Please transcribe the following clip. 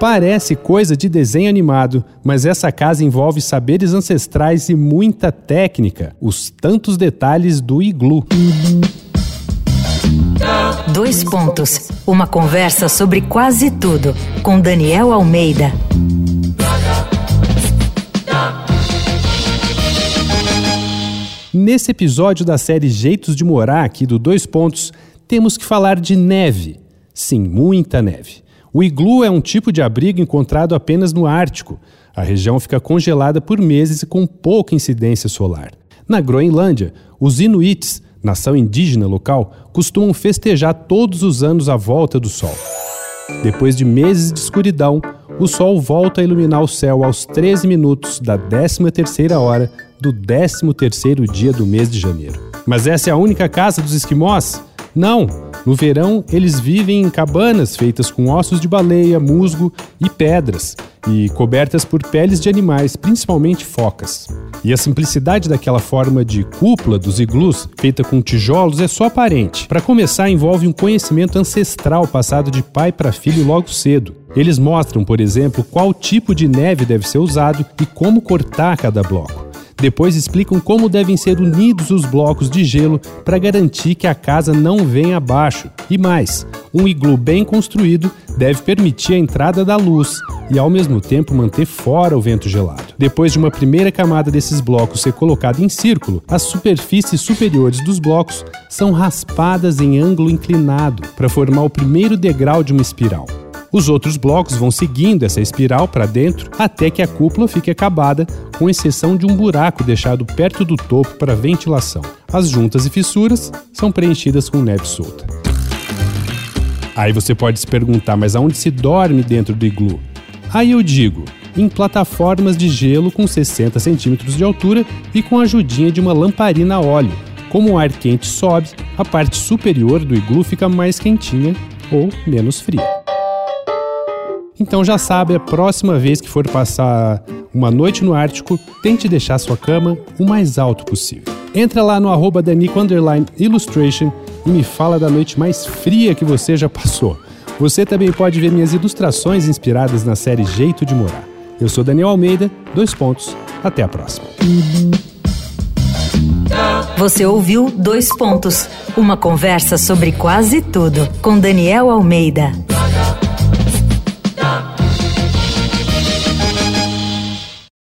Parece coisa de desenho animado, mas essa casa envolve saberes ancestrais e muita técnica, os tantos detalhes do iglu. Dois pontos. Uma conversa sobre quase tudo com Daniel Almeida. Nesse episódio da série Jeitos de Morar aqui do Dois Pontos, temos que falar de neve. Sim, muita neve. O iglu é um tipo de abrigo encontrado apenas no Ártico. A região fica congelada por meses e com pouca incidência solar. Na Groenlândia, os Inuits, nação indígena local, costumam festejar todos os anos a volta do Sol. Depois de meses de escuridão, o Sol volta a iluminar o céu aos 13 minutos da 13ª hora do 13º dia do mês de janeiro. Mas essa é a única casa dos esquimós? Não! No verão, eles vivem em cabanas feitas com ossos de baleia, musgo e pedras, e cobertas por peles de animais, principalmente focas. E a simplicidade daquela forma de cúpula dos iglus, feita com tijolos, é só aparente. Para começar, envolve um conhecimento ancestral passado de pai para filho logo cedo. Eles mostram, por exemplo, qual tipo de neve deve ser usado e como cortar cada bloco. Depois explicam como devem ser unidos os blocos de gelo para garantir que a casa não venha abaixo. E mais, um iglu bem construído deve permitir a entrada da luz e ao mesmo tempo manter fora o vento gelado. Depois de uma primeira camada desses blocos ser colocada em círculo, as superfícies superiores dos blocos são raspadas em ângulo inclinado para formar o primeiro degrau de uma espiral. Os outros blocos vão seguindo essa espiral para dentro até que a cúpula fique acabada, com exceção de um buraco deixado perto do topo para ventilação. As juntas e fissuras são preenchidas com neve solta. Aí você pode se perguntar, mas aonde se dorme dentro do iglu? Aí eu digo, em plataformas de gelo com 60 centímetros de altura e com a ajudinha de uma lamparina a óleo. Como o ar quente sobe, a parte superior do iglu fica mais quentinha ou menos fria. Então já sabe, a próxima vez que for passar uma noite no Ártico, tente deixar sua cama o mais alto possível. Entra lá no arroba Illustration e me fala da noite mais fria que você já passou. Você também pode ver minhas ilustrações inspiradas na série Jeito de Morar. Eu sou Daniel Almeida, dois pontos, até a próxima. Você ouviu Dois Pontos, uma conversa sobre quase tudo com Daniel Almeida.